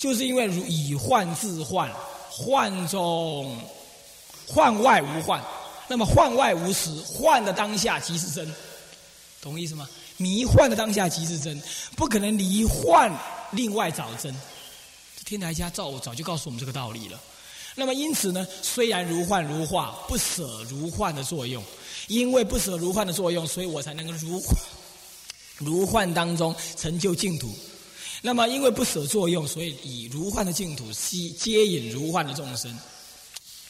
就是因为如以幻自幻，幻中幻外无幻，那么幻外无实，幻的当下即是真，懂意思吗？迷幻的当下即是真，不可能离幻另外找真。天台家早早就告诉我们这个道理了。那么因此呢，虽然如幻如化，不舍如幻的作用，因为不舍如幻的作用，所以我才能够如如幻当中成就净土。那么因为不舍作用，所以以如幻的净土吸接引如幻的众生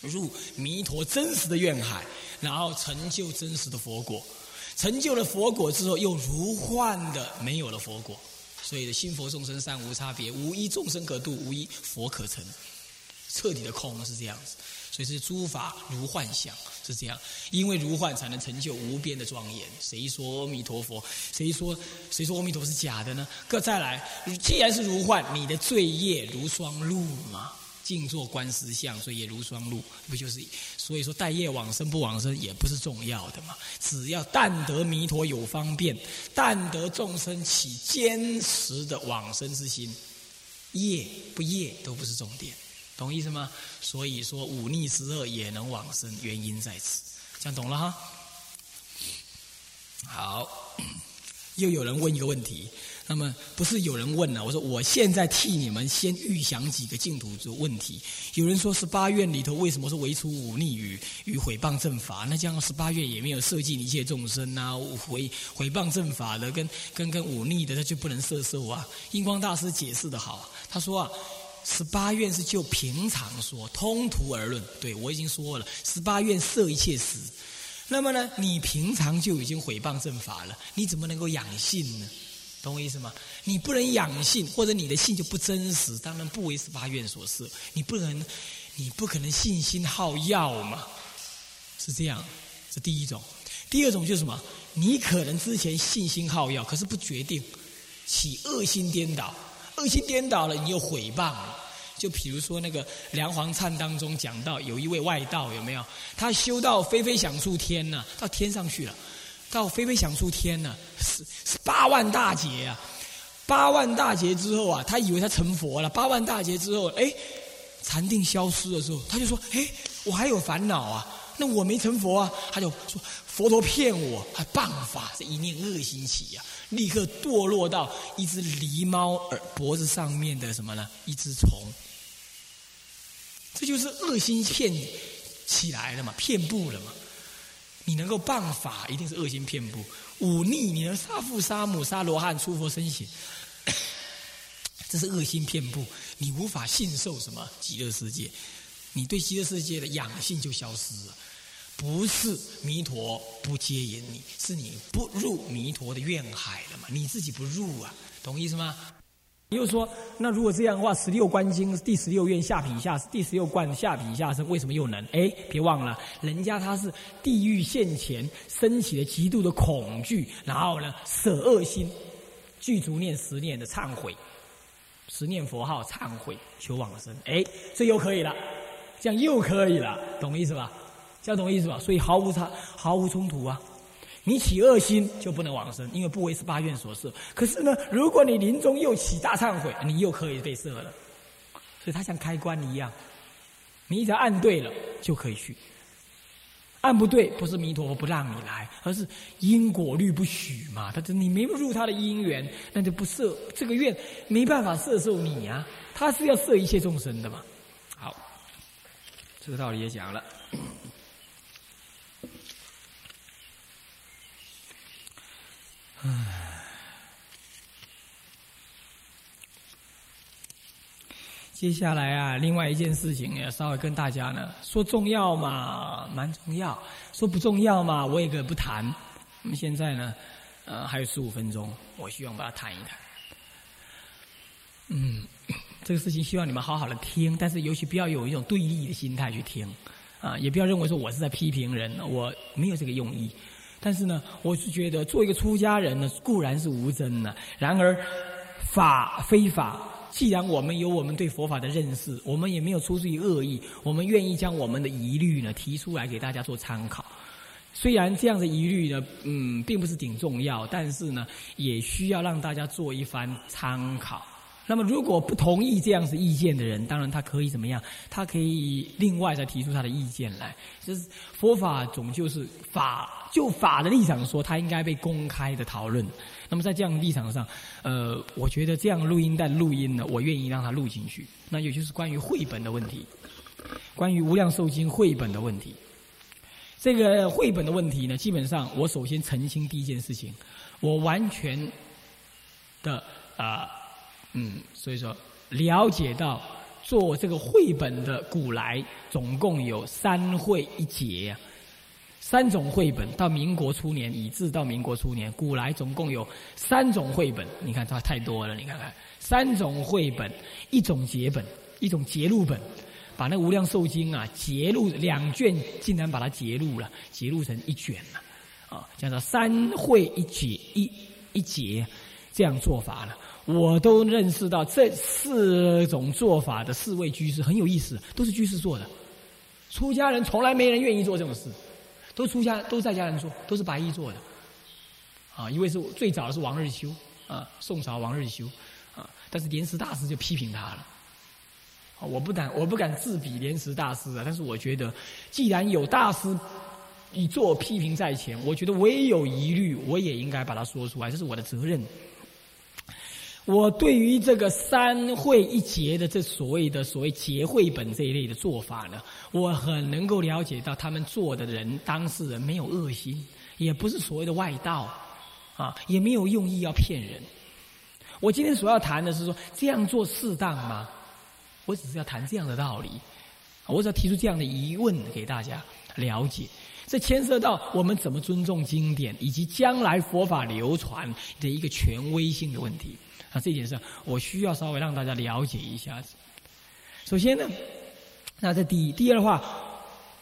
入弥陀真实的愿海，然后成就真实的佛果。成就了佛果之后，又如幻的没有了佛果。所以心佛众生三无差别，无一众生可度，无一佛可成。彻底的空是这样子，所以是诸法如幻想是这样，因为如幻才能成就无边的庄严。谁说阿弥陀佛？谁说谁说阿弥陀佛是假的呢？各再来，既然是如幻，你的罪业如双露嘛？静坐观实相，所以也如双露，不就是？所以说待业往生不往生也不是重要的嘛。只要但得弥陀有方便，但得众生起坚实的往生之心，业不业都不是重点。懂意思吗？所以说忤逆十恶也能往生，原因在此。这样懂了哈？好，又有人问一个问题，那么不是有人问了，我说我现在替你们先预想几个净土的问题。有人说十八愿里头为什么是唯除忤逆与与毁谤正法？那这样十八愿也没有设计一切众生啊，毁毁谤正法的跟跟跟忤逆的，他就不能摄受啊？印光大师解释的好，他说啊。十八愿是就平常说，通途而论。对我已经说了，十八愿摄一切时。那么呢，你平常就已经毁谤正法了，你怎么能够养性呢？懂我意思吗？你不能养性，或者你的性就不真实，当然不为十八愿所摄。你不能，你不可能信心好药嘛？是这样，是第一种。第二种就是什么？你可能之前信心好药，可是不决定，起恶心颠倒。恶心颠倒了，你又毁谤。就比如说那个《梁皇忏》当中讲到，有一位外道，有没有？他修到飞飞想出天呢，到天上去了，到飞飞想出天呢，是是八万大劫啊！八万大劫之后啊，他以为他成佛了。八万大劫之后，哎，禅定消失的时候，他就说：“哎，我还有烦恼啊，那我没成佛啊。”他就说：“佛陀骗我，还谤法，是一念恶心起呀。”立刻堕落到一只狸猫耳脖子上面的什么呢？一只虫，这就是恶心骗起来了嘛，骗布了嘛。你能够谤法，一定是恶心骗布；忤逆，你能杀父杀母杀罗汉出佛身血，这是恶心骗布。你无法信受什么极乐世界，你对极乐世界的养性就消失了。不是弥陀不接引你，是你不入弥陀的愿海了嘛？你自己不入啊，懂意思吗？又说，那如果这样的话，十六观经第十六愿下品下第十六观下品下生，为什么又能？哎，别忘了，人家他是地狱现前，升起了极度的恐惧，然后呢，舍恶心，具足念十念的忏悔，十念佛号忏悔求往生，哎，这又可以了，这样又可以了，懂意思吧？这样懂意思吧？所以毫无差，毫无冲突啊！你起恶心就不能往生，因为不为十八愿所摄。可是呢，如果你临终又起大忏悔，你又可以被摄了。所以它像开关一样，你只要按对了就可以去，按不对不是弥陀佛不让你来，而是因果律不许嘛。他你没入他的因缘，那就不摄这个愿，没办法摄受你啊。他是要摄一切众生的嘛。好，这个道理也讲了。接下来啊，另外一件事情要稍微跟大家呢说重要嘛，蛮重要；说不重要嘛，我也可不谈。我们现在呢，呃，还有十五分钟，我希望把它谈一谈。嗯，这个事情希望你们好好的听，但是尤其不要有一种对立的心态去听，啊，也不要认为说我是在批评人，我没有这个用意。但是呢，我是觉得做一个出家人呢，固然是无真的。然而，法非法，既然我们有我们对佛法的认识，我们也没有出自于恶意，我们愿意将我们的疑虑呢提出来给大家做参考。虽然这样的疑虑呢，嗯，并不是顶重要，但是呢，也需要让大家做一番参考。那么，如果不同意这样子意见的人，当然他可以怎么样？他可以另外再提出他的意见来。就是佛法总就是法，就法的立场说，它应该被公开的讨论。那么在这样的立场上，呃，我觉得这样录音带录音呢，我愿意让它录进去。那也就是关于绘本的问题，关于无量寿经绘本的问题。这个绘本的问题呢，基本上我首先澄清第一件事情，我完全的啊。嗯，所以说了解到做这个绘本的古来总共有三绘一节呀，三种绘本到民国初年以至到民国初年，古来总共有三种绘本。你看它太多了，你看看三种绘本，一种节本，一种节录本，把那《无量寿经》啊节录两卷，竟然把它节录了，节录成一卷了，啊，叫做三绘一节一一节这样做法了。我都认识到这四种做法的四位居士很有意思，都是居士做的。出家人从来没人愿意做这种事，都出家都在家人做，都是白衣做的。啊，一位是最早的是王日修，啊，宋朝王日修，啊，但是莲池大师就批评他了。我不敢，我不敢自比莲池大师啊，但是我觉得，既然有大师以做批评在前，我觉得我也有疑虑，我也应该把它说出来，这是我的责任。我对于这个三会一节的这所谓的所谓结绘本这一类的做法呢，我很能够了解到他们做的人当事人没有恶心，也不是所谓的外道，啊，也没有用意要骗人。我今天所要谈的是说这样做适当吗？我只是要谈这样的道理，我只要提出这样的疑问给大家了解。这牵涉到我们怎么尊重经典，以及将来佛法流传的一个权威性的问题。啊，这件事我需要稍微让大家了解一下。首先呢，那这第一，第二的话，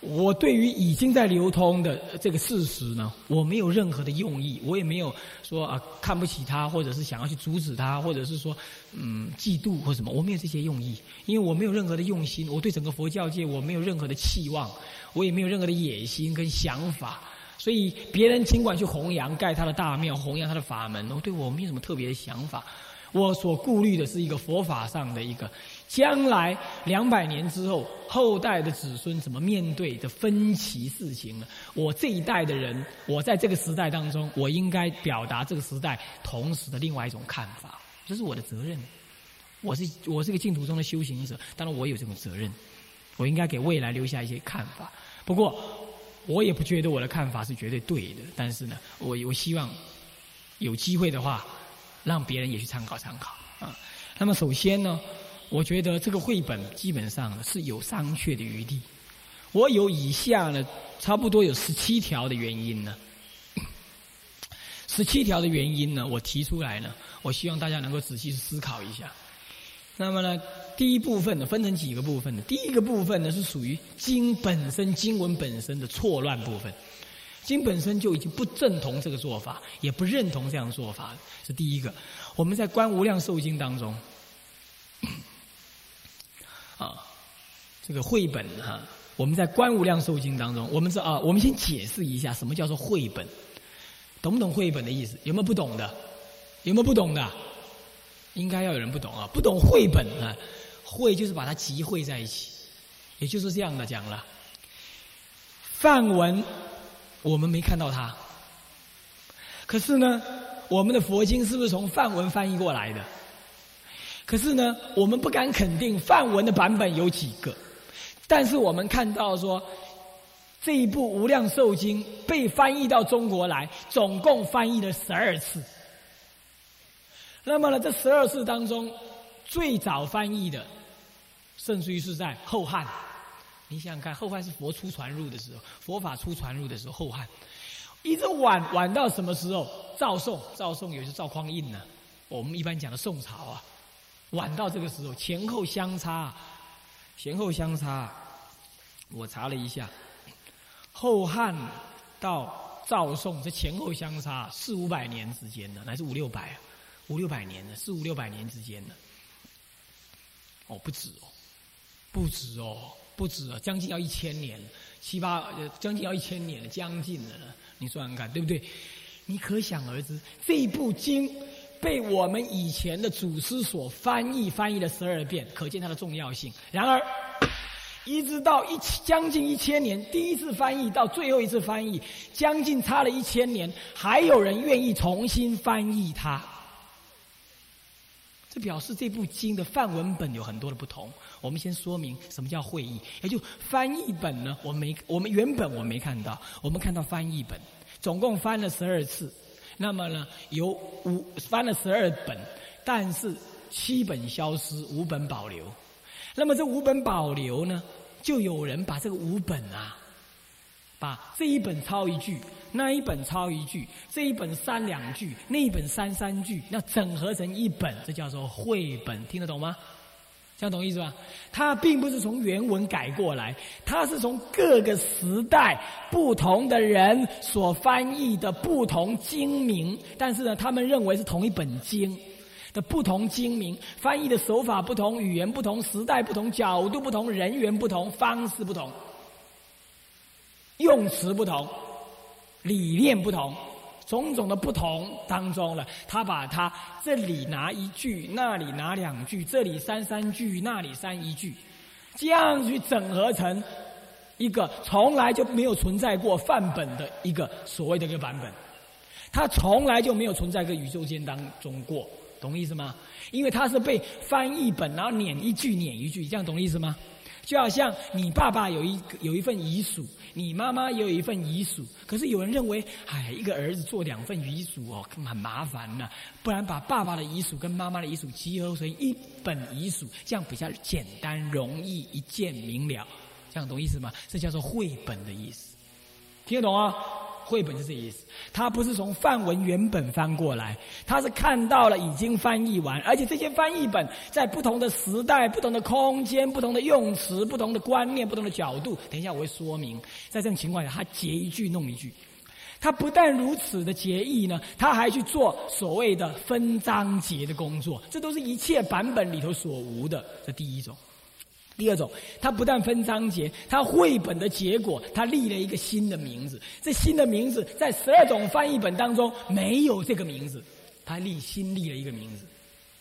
我对于已经在流通的这个事实呢，我没有任何的用意，我也没有说啊看不起他，或者是想要去阻止他，或者是说嗯嫉妒或什么，我没有这些用意，因为我没有任何的用心，我对整个佛教界我没有任何的期望，我也没有任何的野心跟想法，所以别人尽管去弘扬盖他的大庙，弘扬他的法门，我对我没有什么特别的想法。我所顾虑的是一个佛法上的一个，将来两百年之后，后代的子孙怎么面对的分歧事情呢？我这一代的人，我在这个时代当中，我应该表达这个时代同时的另外一种看法，这是我的责任。我是我是个净土中的修行者，当然我有这种责任，我应该给未来留下一些看法。不过，我也不觉得我的看法是绝对对的，但是呢，我我希望有机会的话。让别人也去参考参考啊。那么首先呢，我觉得这个绘本基本上是有商榷的余地。我有以下呢，差不多有十七条的原因呢。十七条的原因呢，我提出来呢，我希望大家能够仔细思考一下。那么呢，第一部分呢，分成几个部分呢？第一个部分呢，是属于经本身经文本身的错乱部分。经本身就已经不正同这个做法，也不认同这样做法，是第一个。我们在《观无量寿经》当中，啊，这个绘本哈，我们在《观无量寿经》当中，我们知啊，我们先解释一下什么叫做绘本，懂不懂绘本的意思？有没有不懂的？有没有不懂的？应该要有人不懂啊！不懂绘本啊，绘就是把它集汇在一起，也就是这样的讲了，范文。我们没看到它，可是呢，我们的佛经是不是从梵文翻译过来的？可是呢，我们不敢肯定梵文的版本有几个，但是我们看到说，这一部《无量寿经》被翻译到中国来，总共翻译了十二次。那么呢，这十二次当中，最早翻译的，甚至于是在后汉。你想想看，后汉是佛出传入的时候，佛法出传入的时候，后汉一直晚晚到什么时候？赵宋，赵宋有些赵匡胤呢。我们一般讲的宋朝啊，晚到这个时候，前后相差，前后相差。我查了一下，后汉到赵宋这前后相差四五百年之间的，乃至五六百，啊五六百年的，四五六百年之间的。哦，不止哦，不止哦。不止啊，将近要一千年，七八，将近要一千年了，将近了。你算算看，对不对？你可想而知，这部经被我们以前的祖师所翻译，翻译了十二遍，可见它的重要性。然而，一直到一将近一千年，第一次翻译到最后一次翻译，将近差了一千年，还有人愿意重新翻译它。表示这部经的范文本有很多的不同。我们先说明什么叫会议，也就翻译本呢？我没，我们原本我没看到，我们看到翻译本，总共翻了十二次。那么呢，有五翻了十二本，但是七本消失，五本保留。那么这五本保留呢，就有人把这个五本啊，把这一本抄一句，那一本抄一句，这一本删两句，那一本删三句，那整合成一本，这叫做绘本，听得懂吗？这样懂意思吧？它并不是从原文改过来，它是从各个时代不同的人所翻译的不同经名，但是呢，他们认为是同一本经的不同经名，翻译的手法不同，语言不同，时代不同，角度不同，人员不同，方式不同，用词不同，理念不同。种种的不同当中了，他把他这里拿一句，那里拿两句，这里删三句，那里删一句，这样去整合成一个从来就没有存在过范本的一个所谓的一个版本，它从来就没有存在过宇宙间当中过，懂意思吗？因为它是被翻译本，然后撵一句撵一句，这样懂意思吗？就好像你爸爸有一有一份遗属，你妈妈也有一份遗嘱，可是有人认为，哎，一个儿子做两份遗嘱哦，很麻烦呢。不然把爸爸的遗嘱跟妈妈的遗嘱集合成一本遗嘱，这样比较简单容易，一见明了，这样懂意思吗？这叫做绘本的意思，听得懂啊？绘本是这意思，它不是从范文原本翻过来，它是看到了已经翻译完，而且这些翻译本在不同的时代、不同的空间、不同的用词、不同的观念、不同的角度，等一下我会说明。在这种情况下，他截一句弄一句，他不但如此的结义呢，他还去做所谓的分章节的工作，这都是一切版本里头所无的。这第一种。第二种，它不但分章节，它绘本的结果，它立了一个新的名字。这新的名字在十二种翻译本当中没有这个名字，它立新立了一个名字，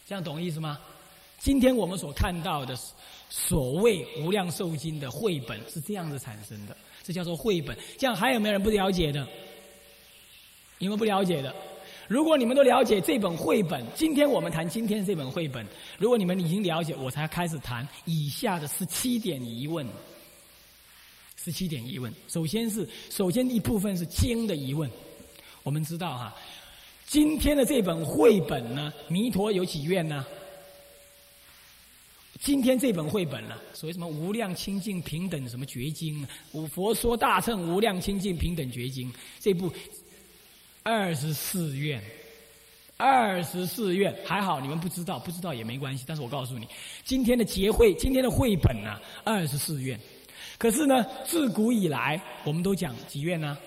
这样懂意思吗？今天我们所看到的所谓《无量寿经》的绘本是这样子产生的，这叫做绘本。这样还有没有人不了解的？有没有不了解的？如果你们都了解这本绘本，今天我们谈今天这本绘本。如果你们已经了解，我才开始谈以下的十七点疑问。十七点疑问，首先是首先一部分是经的疑问。我们知道哈，今天的这本绘本呢，弥陀有几愿呢？今天这本绘本呢，所谓什么无量清净平等什么绝经五？佛说大乘无量清净平等绝经这部。二十四愿，二十四愿还好，你们不知道，不知道也没关系。但是我告诉你，今天的结会，今天的绘本呢，二十四愿。可是呢，自古以来，我们都讲几愿呢？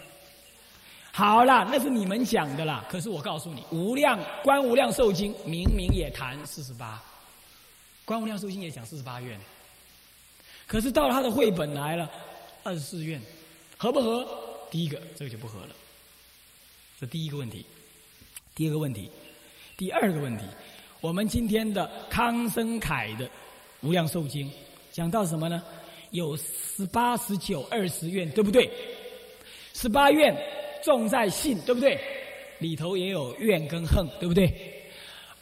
好了，那是你们讲的啦。可是我告诉你，无量观无量寿经明明也谈四十八，观无量寿经也讲四十八愿。可是到了他的绘本来了，二十四愿，合不合？第一个，这个就不合了。这第一个问题，第二个问题，第二个问题，我们今天的康生凯的《无量寿经》讲到什么呢？有十八、十九、二十愿，对不对？十八愿重在信，对不对？里头也有怨跟恨，对不对？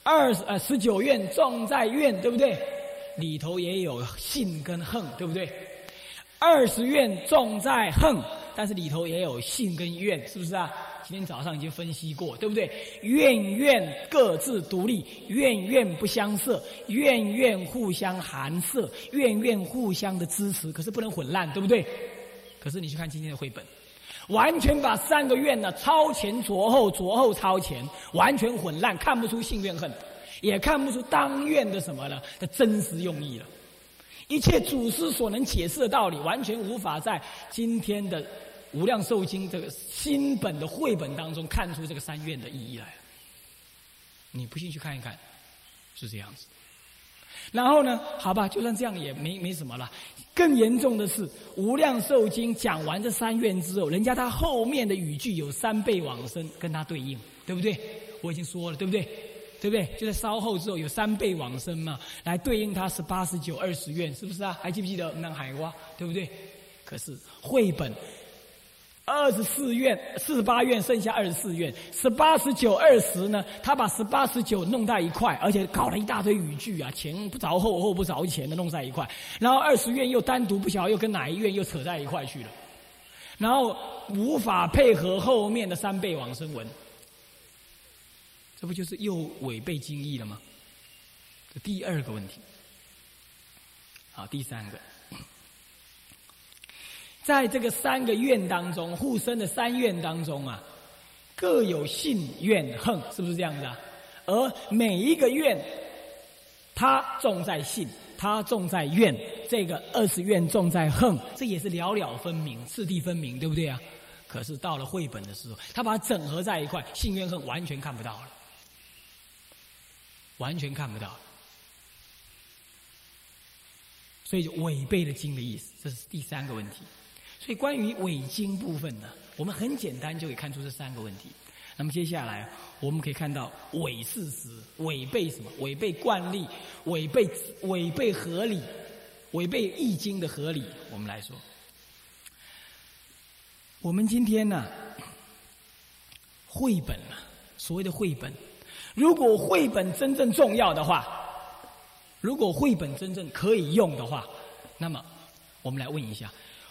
二十呃十九愿重在怨，对不对？里头也有信跟恨，对不对？二十愿重在恨，但是里头也有信跟怨，是不是啊？今天早上已经分析过，对不对？怨怨各自独立，怨怨不相涉，怨怨互相含摄，怨怨互相的支持，可是不能混乱，对不对？可是你去看今天的绘本，完全把三个愿呢超前着后，着后超前，完全混乱，看不出性怨恨，也看不出当怨的什么了的真实用意了。一切祖师所能解释的道理，完全无法在今天的。无量寿经这个新本的绘本当中，看出这个三愿的意义来了。你不信去看一看，是这样子。然后呢，好吧，就算这样也没没什么了。更严重的是，无量寿经讲完这三愿之后，人家他后面的语句有三倍往生跟他对应，对不对？我已经说了，对不对？对不对？就在稍后之后有三倍往生嘛，来对应他十八、十九、二十愿，是不是啊？还记不记得那海蛙，对不对？可是绘本。二十四愿，四十八愿，剩下二十四愿。十八、十九、二十呢？他把十八、十九弄在一块，而且搞了一大堆语句啊，前不着后，后不着前的弄在一块。然后二十愿又单独不晓得又跟哪一愿又扯在一块去了。然后无法配合后面的三倍往生文，这不就是又违背经义了吗？这第二个问题。好，第三个。在这个三个愿当中，护身的三愿当中啊，各有信愿恨，是不是这样子啊？而每一个愿，它重在信，它重在愿，这个二十愿重在恨，这也是了了分明、次第分明，对不对啊？可是到了绘本的时候，他把它整合在一块，信愿恨完全看不到了，完全看不到了，所以就违背了经的意思，这是第三个问题。所以，关于伪经部分呢，我们很简单就可以看出这三个问题。那么接下来，我们可以看到伪事实、违背什么？违背惯例、违背违背合理、违背易经的合理。我们来说，我们今天呢，绘本啊，所谓的绘本，如果绘本真正重要的话，如果绘本真正可以用的话，那么我们来问一下。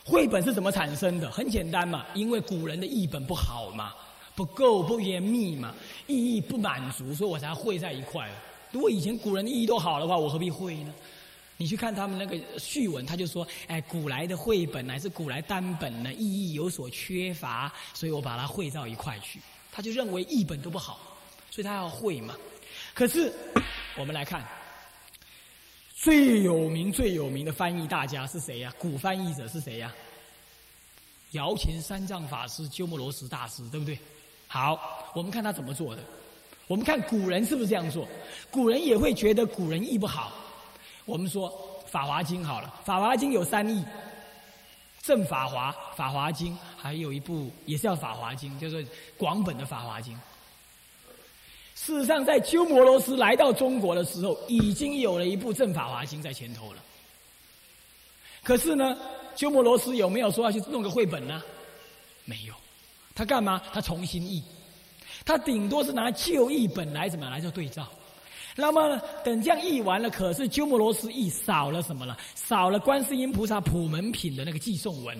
绘本是怎么产生的？很简单嘛，因为古人的译本不好嘛，不够不严密嘛，意义不满足，所以我才绘在一块。如果以前古人的意义都好的话，我何必绘呢？你去看他们那个序文，他就说：“哎，古来的绘本乃是古来单本呢，意义有所缺乏，所以我把它绘到一块去。”他就认为译本都不好，所以他要绘嘛。可是我们来看。最有名、最有名的翻译大家是谁呀？古翻译者是谁呀？摇钱三藏法师、鸠摩罗什大师，对不对？好，我们看他怎么做的。我们看古人是不是这样做？古人也会觉得古人译不好。我们说《法华经》好了，《法华经》有三译：正法华、法华经，还有一部也是叫《法华经》，叫做广本的《法华经》。事实上，在鸠摩罗什来到中国的时候，已经有了一部《正法华经》在前头了。可是呢，鸠摩罗什有没有说要去弄个绘本呢？没有，他干嘛？他重新译，他顶多是拿旧译本来怎么来做对照。那么，等这样译完了，可是鸠摩罗什译少了什么了？少了观世音菩萨普门品的那个寄送文。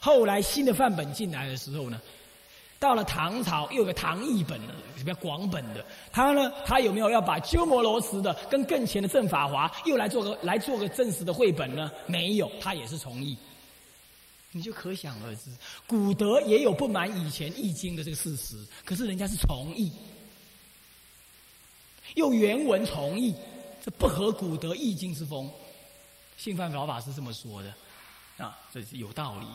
后来新的范本进来的时候呢？到了唐朝，又有个唐译本的，比较广本的。他呢，他有没有要把鸠摩罗什的跟更前的正法华又来做个来做个正式的绘本呢？没有，他也是从译。你就可想而知，古德也有不满以前易经的这个事实，可是人家是从译，用原文从译，这不合古德易经之风。信范老法师这么说的，啊，这是有道理。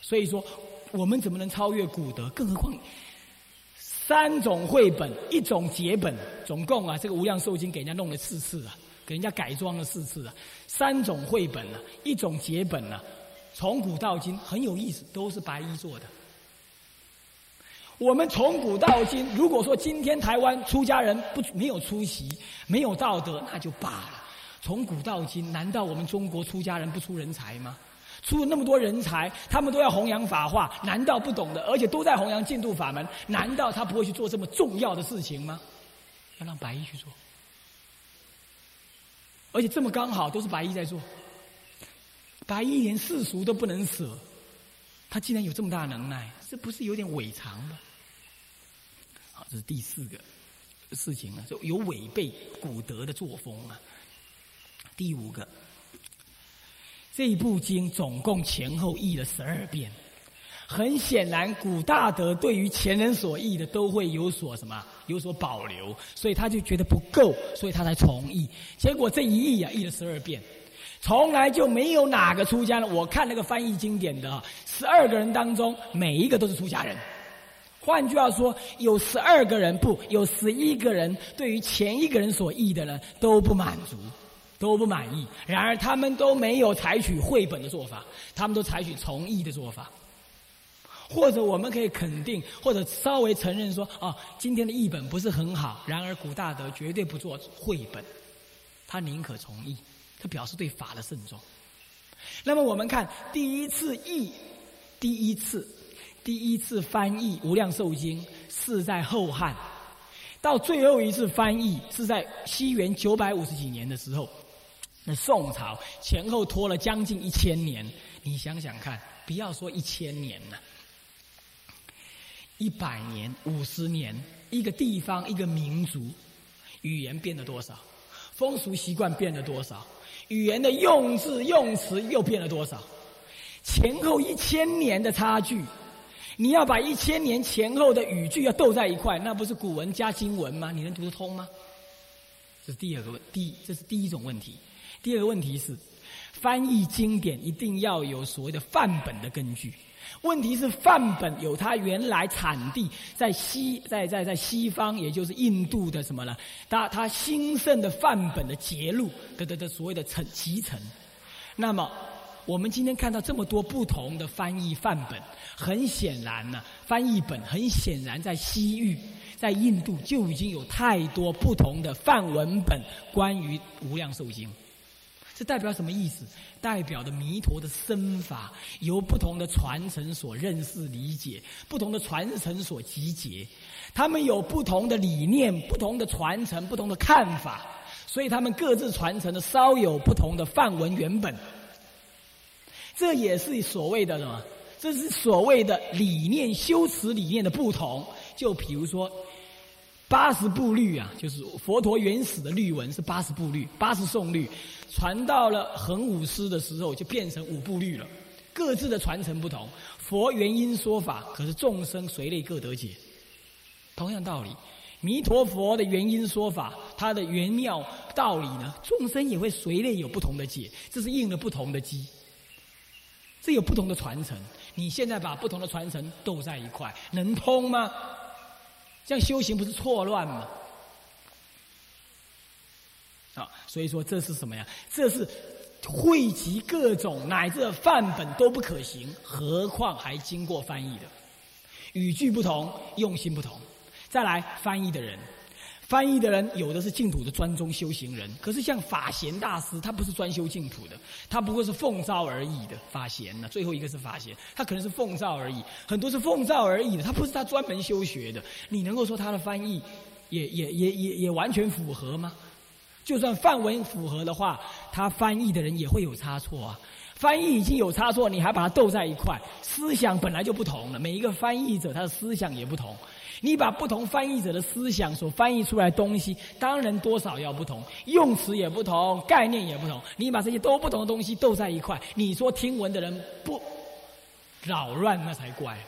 所以说。我们怎么能超越古德？更何况三种绘本，一种节本，总共啊，这个无量寿经给人家弄了四次啊，给人家改装了四次啊。三种绘本呢，一种节本呢，从古到今很有意思，都是白衣做的。我们从古到今，如果说今天台湾出家人不没有出席，没有道德，那就罢了。从古到今，难道我们中国出家人不出人才吗？出了那么多人才，他们都要弘扬法化，难道不懂的？而且都在弘扬净土法门，难道他不会去做这么重要的事情吗？要让白衣去做，而且这么刚好都是白衣在做，白衣连世俗都不能舍，他竟然有这么大能耐，这不是有点违常吗？好，这是第四个事情啊，就有违背古德的作风啊。第五个。这部经总共前后译了十二遍，很显然古大德对于前人所译的都会有所什么有所保留，所以他就觉得不够，所以他才重译。结果这一译啊，译了十二遍，从来就没有哪个出家人。我看那个翻译经典的十二个人当中，每一个都是出家人。换句话说，有十二个人不，有十一个人对于前一个人所译的呢都不满足。都不满意，然而他们都没有采取绘本的做法，他们都采取从译的做法。或者我们可以肯定，或者稍微承认说，啊，今天的译本不是很好。然而古大德绝对不做绘本，他宁可从译，他表示对法的慎重。那么我们看第一次译，第一次，第一次翻译《无量寿经》是在后汉，到最后一次翻译是在西元九百五十几年的时候，那宋朝前后拖了将近一千年。你想想看，不要说一千年了。一百年、五十年，一个地方、一个民族，语言变了多少？风俗习惯变了多少？语言的用字用词又变了多少？前后一千年的差距，你要把一千年前后的语句要斗在一块，那不是古文加今文吗？你能读得通吗？这是第二个问，第这是第一种问题。第二个问题是，翻译经典一定要有所谓的范本的根据。问题是范本有它原来产地在西在在在西方，也就是印度的什么呢？它它兴盛的范本的节录的的的所谓的成集成。那么我们今天看到这么多不同的翻译范本，很显然呢，翻译本很显然在西域在印度就已经有太多不同的范文本关于无量寿经。这代表什么意思？代表的弥陀的身法由不同的传承所认识理解，不同的传承所集结，他们有不同的理念、不同的传承、不同的看法，所以他们各自传承的稍有不同的范文原本。这也是所谓的什么？这是所谓的理念修辞理念的不同。就比如说。八十部律啊，就是佛陀原始的律文是八十部律，八十颂律，传到了恒武师的时候就变成五部律了。各自的传承不同，佛原因说法，可是众生随类各得解。同样道理，弥陀佛的原因说法，它的原妙道理呢，众生也会随类有不同的解，这是应了不同的机。这有不同的传承，你现在把不同的传承斗在一块，能通吗？这样修行不是错乱吗？啊，所以说这是什么呀？这是汇集各种乃至范本都不可行，何况还经过翻译的？语句不同，用心不同。再来翻译的人。翻译的人有的是净土的专宗修行人，可是像法贤大师，他不是专修净土的，他不过是奉诏而已的法贤呢。最后一个是法贤，他可能是奉诏而已，很多是奉诏而已的，他不是他专门修学的。你能够说他的翻译也也也也也完全符合吗？就算范文符合的话，他翻译的人也会有差错啊。翻译已经有差错，你还把它斗在一块，思想本来就不同了。每一个翻译者他的思想也不同。你把不同翻译者的思想所翻译出来东西，当然多少要不同，用词也不同，概念也不同。你把这些都不同的东西斗在一块，你说听闻的人不扰乱，那才怪。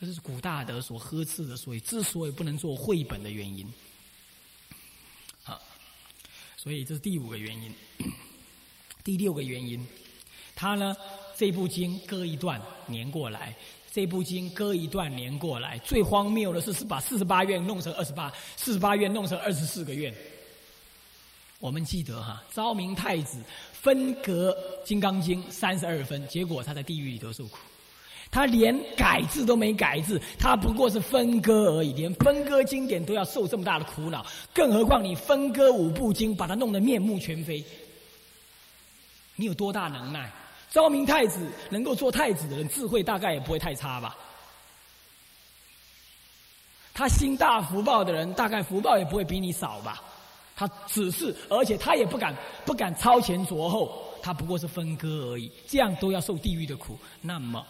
这是古大德所呵斥的，所以之所以不能做绘本的原因。好，所以这是第五个原因。第六个原因，他呢这部经割一段连过来。这部经割一段连过来，最荒谬的是是把四十八愿弄成二十八，四十八愿弄成二十四个愿。我们记得哈，昭明太子分隔《金刚经》三十二分，结果他在地狱里头受苦。他连改字都没改字，他不过是分割而已，连分割经典都要受这么大的苦恼，更何况你分割五部经，把它弄得面目全非，你有多大能耐？昭明太子能够做太子的人，智慧大概也不会太差吧。他心大福报的人，大概福报也不会比你少吧。他只是，而且他也不敢不敢超前着后，他不过是分割而已，这样都要受地狱的苦。那么，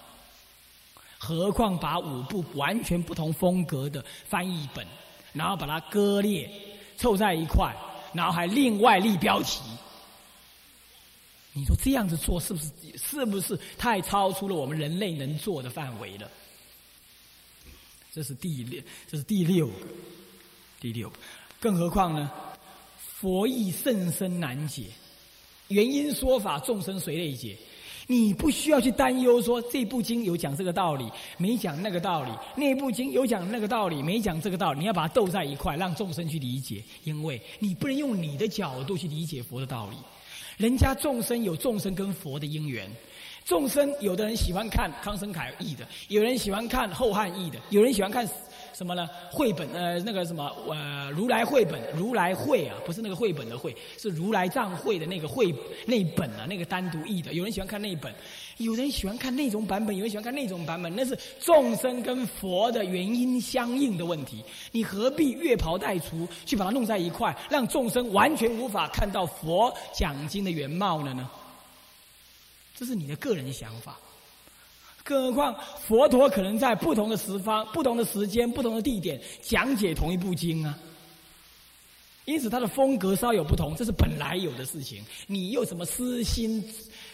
何况把五部完全不同风格的翻译本，然后把它割裂凑在一块，然后还另外立标题。你说这样子做是不是是不是太超出了我们人类能做的范围了？这是第六，这是第六个，第六。更何况呢？佛意甚深难解，原因说法众生随类解。你不需要去担忧说这部经有讲这个道理，没讲那个道理；那部经有讲那个道理，没讲这个道理。你要把它斗在一块，让众生去理解，因为你不能用你的角度去理解佛的道理。人家众生有众生跟佛的因缘，众生有的人喜欢看康生凯译的，有人喜欢看后汉译的，有人喜欢看什么呢？绘本呃，那个什么呃，如来绘本，如来绘啊，不是那个绘本的绘，是如来藏绘的那个绘那本啊，那个单独译的。有人喜欢看那本，有人喜欢看那种版本，有人喜欢看那种版本，那是众生跟佛的原因相应的问题。你何必越袍带除，去把它弄在一块，让众生完全无法看到佛讲经的原貌了呢？这是你的个人想法，更何况佛陀可能在不同的时方、不同的时间、不同的地点讲解同一部经啊。因此，他的风格稍有不同，这是本来有的事情。你又什么私心、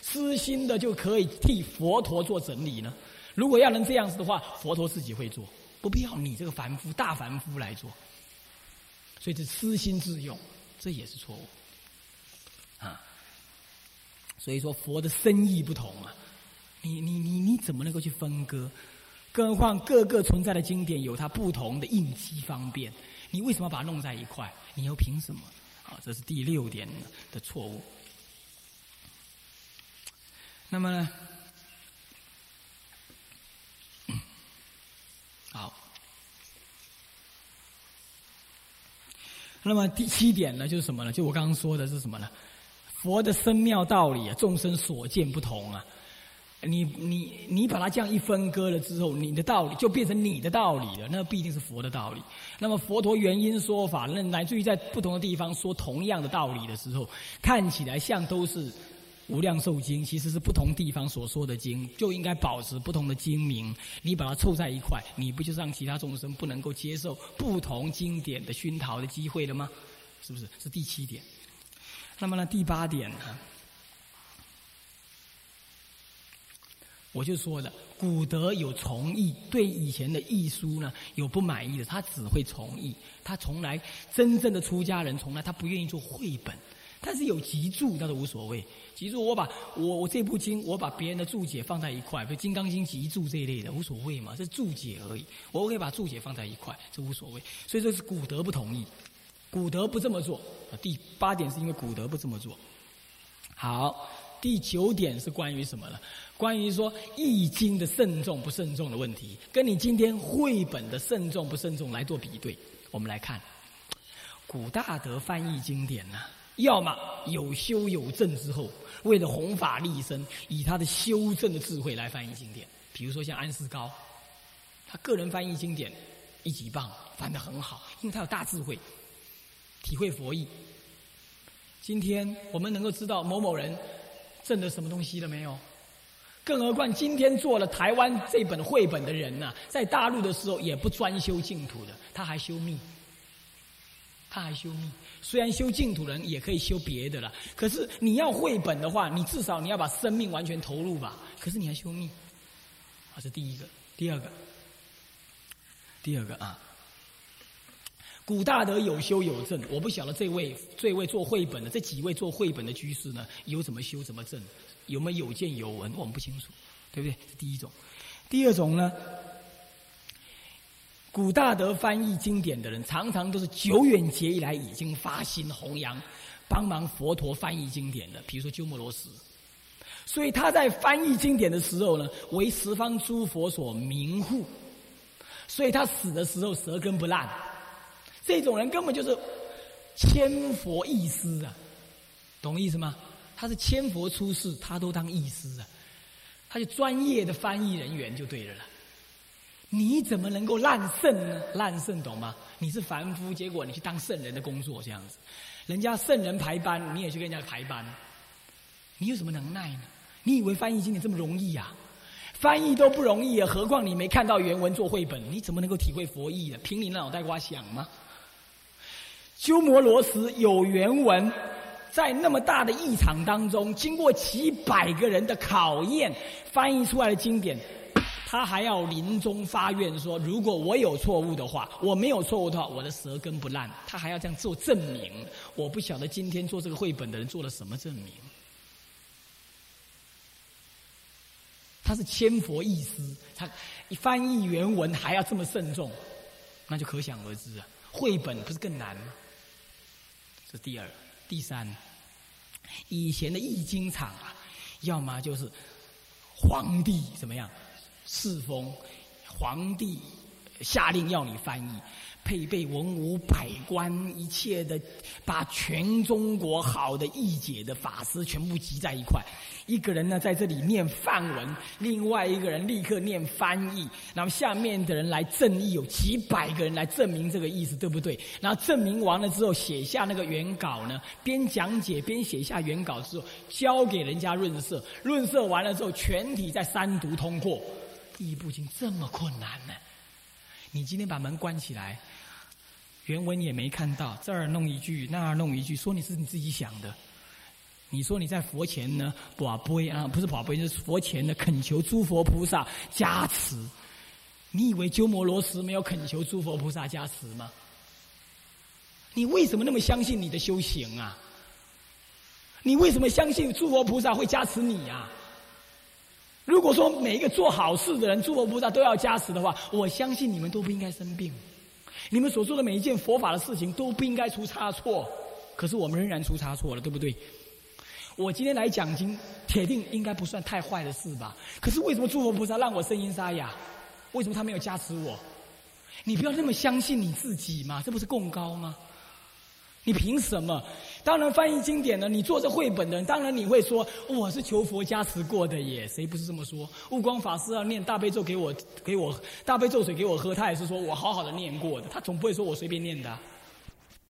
私心的就可以替佛陀做整理呢？如果要能这样子的话，佛陀自己会做，不必要你这个凡夫、大凡夫来做。所以，这私心自用，这也是错误。啊所以说佛的深意不同啊，你你你你怎么能够去分割？更何况各个存在的经典有它不同的应机方便，你为什么把它弄在一块？你又凭什么？啊，这是第六点的错误。那么呢？好，那么第七点呢，就是什么呢？就我刚刚说的是什么呢？佛的深妙道理啊，众生所见不同啊。你你你把它这样一分割了之后，你的道理就变成你的道理了，那必定是佛的道理。那么佛陀原因说法，那乃至于在不同的地方说同样的道理的时候，看起来像都是无量寿经，其实是不同地方所说的经，就应该保持不同的经名。你把它凑在一块，你不就让其他众生不能够接受不同经典的熏陶的机会了吗？是不是？是第七点。那么呢，第八点呢，我就说了，古德有从义，对以前的译书呢有不满意的，他只会从义，他从来真正的出家人从来他不愿意做绘本，但是有集注那都无所谓，集注我把我我这部经我把别人的注解放在一块，比如《金刚经》集注这一类的无所谓嘛，这注解而已，我可以把注解放在一块，这无所谓，所以说是古德不同意。古德不这么做。第八点是因为古德不这么做。好，第九点是关于什么呢？关于说《易经》的慎重不慎重的问题，跟你今天绘本的慎重不慎重来做比对。我们来看，古大德翻译经典呢，要么有修有证之后，为了弘法利生，以他的修正的智慧来翻译经典。比如说像安世高，他个人翻译经典一级棒，翻得很好，因为他有大智慧。体会佛意。今天我们能够知道某某人挣了什么东西了没有？更何况今天做了台湾这本绘本的人呐，在大陆的时候也不专修净土的，他还修密，他还修密。虽然修净土人也可以修别的了，可是你要绘本的话，你至少你要把生命完全投入吧。可是你还修密，啊，这第一个，第二个，第二个啊。古大德有修有证，我不晓得这位这位做绘本的这几位做绘本的居士呢，有怎么修怎么证，有没有有见有闻，我们不清楚，对不对？第一种。第二种呢，古大德翻译经典的人，常常都是久远劫以来已经发心弘扬，帮忙佛陀翻译经典的，比如说鸠摩罗什。所以他在翻译经典的时候呢，为十方诸佛所名护，所以他死的时候舌根不烂。这种人根本就是千佛一师啊，懂意思吗？他是千佛出世，他都当义师啊，他就专业的翻译人员就对了了。你怎么能够烂圣呢？烂圣懂吗？你是凡夫，结果你去当圣人的工作这样子，人家圣人排班，你也去跟人家排班，你有什么能耐呢？你以为翻译经典这么容易呀？翻译都不容易啊，何况你没看到原文做绘本，你怎么能够体会佛意呢？凭你那脑袋瓜想吗？鸠摩罗什有原文，在那么大的一场当中，经过几百个人的考验，翻译出来的经典，他还要临终发愿说：如果我有错误的话，我没有错误的话，我的舌根不烂。他还要这样做证明。我不晓得今天做这个绘本的人做了什么证明。他是千佛意思，他翻译原文还要这么慎重，那就可想而知啊。绘本不是更难吗？这第二，第三，以前的易经场啊，要么就是皇帝怎么样？赐封皇帝下令要你翻译。配备文武百官，一切的，把全中国好的译解的法师全部集在一块。一个人呢在这里念范文，另外一个人立刻念翻译，然后下面的人来证义，有几百个人来证明这个意思，对不对？然后证明完了之后，写下那个原稿呢，边讲解边写下原稿之后，交给人家润色，润色完了之后，全体在三读通过。译不经这么困难呢？你今天把门关起来。原文也没看到，这儿弄一句，那儿弄一句，说你是你自己想的。你说你在佛前呢，宝贝啊，不是宝贝，是佛前的恳求诸佛菩萨加持。你以为鸠摩罗什没有恳求诸佛菩萨加持吗？你为什么那么相信你的修行啊？你为什么相信诸佛菩萨会加持你啊？如果说每一个做好事的人，诸佛菩萨都要加持的话，我相信你们都不应该生病。你们所做的每一件佛法的事情都不应该出差错，可是我们仍然出差错了，对不对？我今天来讲经，铁定应该不算太坏的事吧？可是为什么诸佛菩萨让我声音沙哑？为什么他没有加持我？你不要那么相信你自己嘛，这不是共高吗？你凭什么？当然翻译经典的，你做这绘本的，当然你会说我是求佛加持过的耶，谁不是这么说？悟光法师要念大悲咒给我，给我大悲咒水给我喝，他也是说我好好的念过的，他总不会说我随便念的。